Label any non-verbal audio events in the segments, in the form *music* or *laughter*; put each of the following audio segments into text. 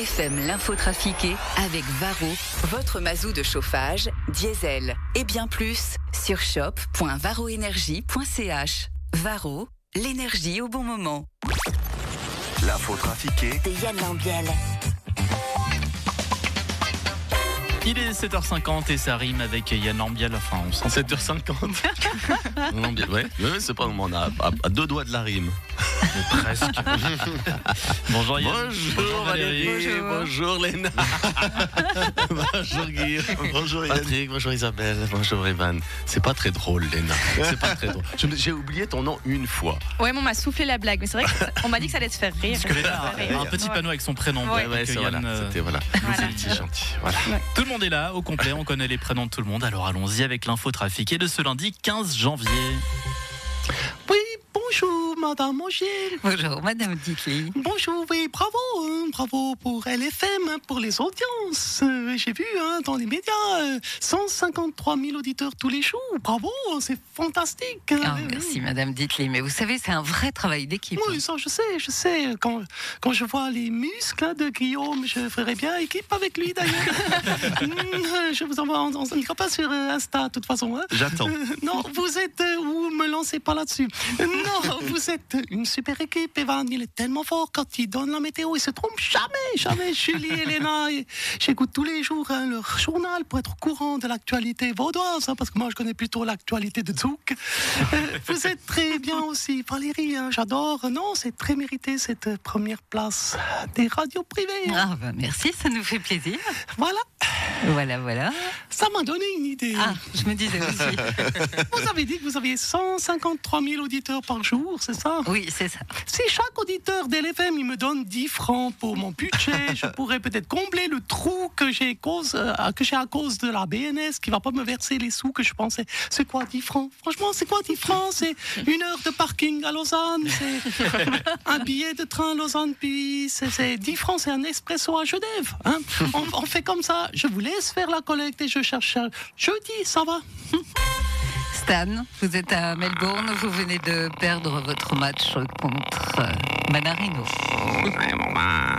LFM l'info trafiquée avec Varro, votre mazou de chauffage, diesel et bien plus sur shop.varroénergie.ch. Varro, l'énergie au bon moment. L'info trafiquée de Yann Lambiel. Il est 7h50 et ça rime avec Yann Lambiel. Enfin, on sent 7h50. *laughs* Lambiel, ouais. ouais c'est pas, on a à, à deux doigts de la rime. Presque. *laughs* Bonjour Yann. Bonjour Valérie, Bonjour. bonjour Léna. *laughs* bonjour Guy, bonjour Patrick, bonjour Isabelle, bonjour Evan. C'est pas très drôle Léna, c'est pas très drôle. Je me- J'ai oublié ton nom une fois. Ouais, mais on m'a soufflé la blague, mais c'est vrai qu'on *laughs* m'a dit que ça allait te faire rire. Parce que Léna Ça a fait rire. un petit panneau avec son prénom. Ouais. pour Ouais, que c'est Yann, voilà, euh, c'était voilà. Voilà. C'est petit gentil. Voilà. Tout le monde est là, au complet, on connaît les prénoms de tout le monde, alors allons-y avec l'info trafiquée de ce lundi 15 janvier. Oui, bonjour Madame Mogiel. Bonjour, Madame Ditli. Bonjour, oui, bravo, hein, bravo pour LFM, pour les audiences. Euh, J'ai vu hein, dans les médias, euh, 153 000 auditeurs tous les jours. Bravo, hein, c'est fantastique. Ah, merci, Madame Ditli. Mais vous savez, c'est un vrai travail d'équipe. Oui, ça, je sais, je sais. Quand, quand je vois les muscles de Guillaume, je ferais bien équipe avec lui d'ailleurs. Hum, *laughs* je vous envoie, on on n'ira pas sur euh, Insta, de toute façon. hein. J'attends. Euh, non, vous êtes. euh, Ou me lancez pas là-dessus. Euh, Non, vous êtes une super équipe. Evan, il est tellement fort quand il donne la météo. Il se trompe jamais, jamais. *laughs* Julie, Elena, j'écoute tous les jours hein, leur journal pour être au courant de l'actualité vaudoise, hein, parce que moi, je connais plutôt l'actualité de Zouk. Euh, vous êtes très bien aussi, Valérie. hein, J'adore. Non, c'est très mérité cette première place des radios privées. Ah, bah, merci, ça nous fait plaisir. Voilà, Voilà, voilà. ça m'a donné une idée. Ah, je me disais aussi. *laughs* Vous avez dit que vous aviez 153 000 auditeurs par jour, c'est ça? Oui, c'est ça. Si chaque auditeur d'LFM il me donne 10 francs pour mon budget, je *laughs* pourrais peut-être combler le trou que j'ai cause, euh, que j'ai à cause de la BNS qui va pas me verser les sous que je pensais. C'est quoi 10 francs? Franchement, c'est quoi 10 francs? C'est une heure de parking à Lausanne, c'est *laughs* un billet de train à Lausanne, puis c'est c'est 10 francs, c'est un espresso à Genève. hein? on, on fait comme ça, je vous laisse faire la collecte et je cherche euh, jeudi, ça va *laughs* Stan, vous êtes à Melbourne, vous venez de perdre votre match contre euh, Manarino. Ben,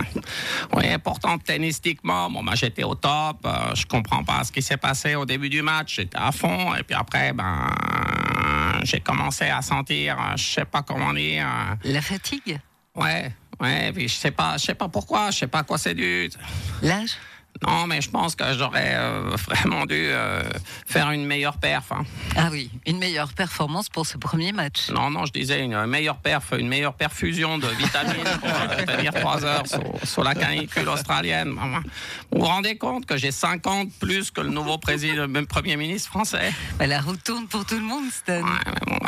oui, pourtant, tennistiquement, bon, ben, j'étais au top. euh, je comprends pas ce qui s'est passé au début du match. J'étais à fond. Et puis après, ben, j'ai commencé à sentir, euh, je sais pas comment dire. La fatigue? Ouais, ouais, puis je sais pas, je sais pas pourquoi, je sais pas à quoi c'est dû. L'âge? Non, mais je pense que j'aurais euh, vraiment dû euh, faire une meilleure perf. hein. Ah oui, une meilleure performance pour ce premier match. Non, non, je disais une meilleure perf, une meilleure perfusion de vitamines pour euh, tenir trois heures sur, sur la canicule australienne. Vous vous rendez compte que j'ai 50 plus que le nouveau président, même premier ministre français? Bah, la route tourne pour tout le monde, Stan. Ouais, mais bon,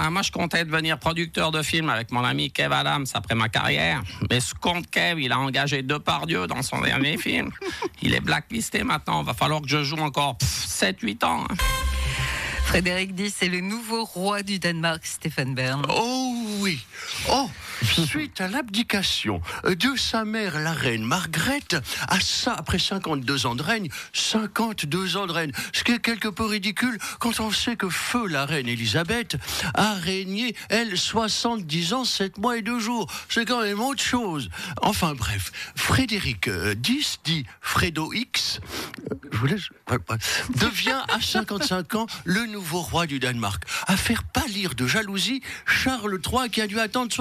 moi, moi, je comptais devenir producteur de films avec mon ami Kev Adams après ma carrière. Mais ce compte Kev, il a engagé Depardieu dans son dernier *laughs* film. Il est blacklisté maintenant. Va falloir que je joue encore 7-8 ans. hein. Frédéric X est le nouveau roi du Danemark, Stéphane Bern. Oh oui. Oh, suite à l'abdication de sa mère, la reine Margrethe, après 52 ans de règne, 52 ans de règne, ce qui est quelque peu ridicule quand on sait que feu la reine Elisabeth a régné, elle, 70 ans, 7 mois et 2 jours. C'est quand même autre chose. Enfin bref, Frédéric euh, X, dit Fredo X, euh, devient à 55 ans le nouveau roi du Danemark. À faire pâlir de jalousie Charles III qui a dû attendre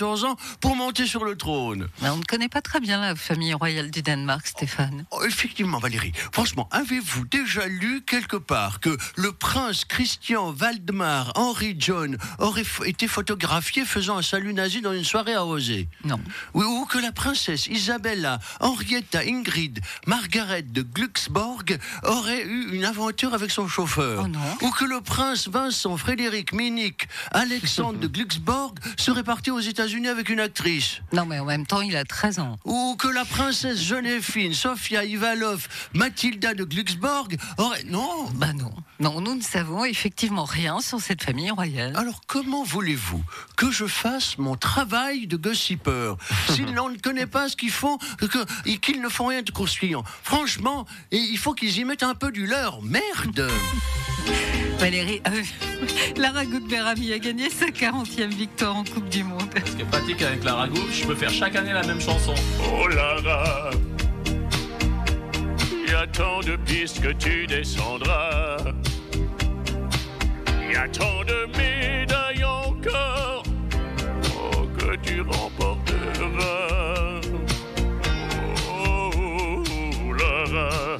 74 ans pour monter sur le trône. Mais on ne connaît pas très bien la famille royale du Danemark, Stéphane. Oh, effectivement, Valérie, franchement, avez-vous déjà lu quelque part que le prince Christian Waldemar Henry John aurait été photographié faisant un salut nazi dans une soirée arrosée Non. Oui, ou que la princesse Isabella Henrietta Ingrid Margaret de Glucksborg aurait eu une aventure avec son chauffeur. Oh non. Ou que le prince Vincent Frédéric Minic Alexandre de *laughs* Glucksborg serait parti aux États-Unis avec une actrice. Non, mais en même temps, il a 13 ans. Ou que la princesse Joséphine Sofia Ivalov Mathilda de Glucksborg aurait... Non Bah non. Non, nous ne savons effectivement rien sur cette famille royale. Alors comment voulez-vous que je fasse mon travail de gossipeur *laughs* s'ils n'en ne connaissent pas ce qu'ils font et qu'ils ne font rien de croustillant? Franchement, il faut qu'ils y mettent un peu du leur. Merde Valérie, euh, *laughs* Lara Goudberami a gagné sa 40e victoire. victoire en Coupe du Monde. Qui pratique avec la ragout, je peux faire chaque année la même chanson. Oh Lara, il y a tant de pistes que tu descendras. Il y a tant de médailles encore oh, que tu remporteras. Oh Lara,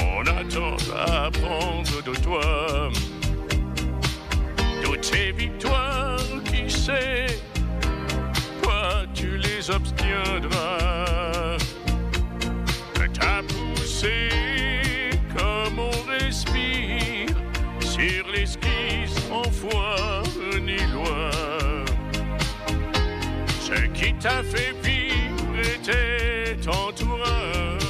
on attend à apprendre de toi. Toutes ces victoires, obtiendras. T'as poussé comme on respire sur les skis sans foi ni loi. Ce qui t'a fait vivre était entourage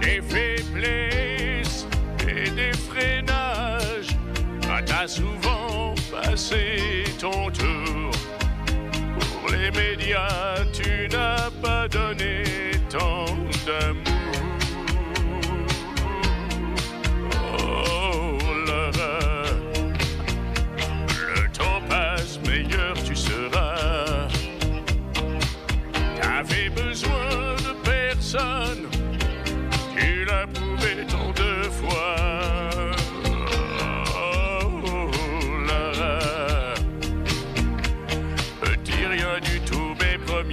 des faiblesses et des freinages. T'as souvent passé ton tour. Les médias, tu n'as pas donné tant d'amour.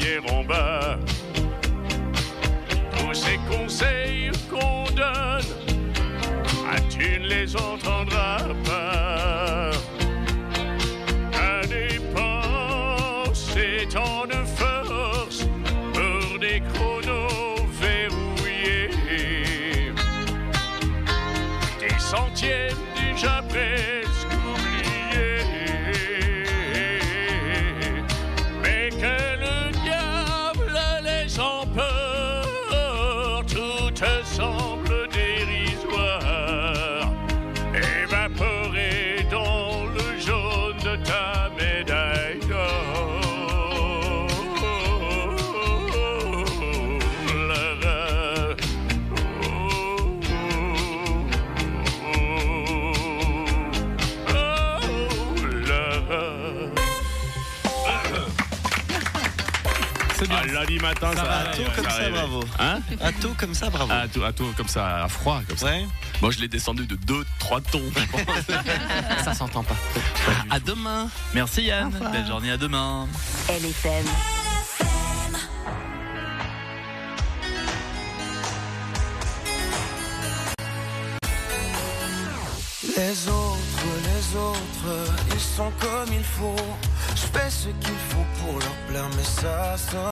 En. Tous ces conseils qu'on donne, ah, tu ne les entendras pas. À dépenser tant de force C'est bien. Ah, lundi matin, ça, va, va. à tout comme ça, bravo. Hein À tout comme ça, bravo. à tout, à tout comme ça, à froid, comme ça. Ouais. Moi, je l'ai descendu de 2-3 tons. je pense. *laughs* Ça s'entend pas. À demain. Merci Yann. Belle journée à demain. LFM. Les autres, les autres, ils sont comme il faut. Je fais ce qu'il faut pour leur plaire, mais ça, ça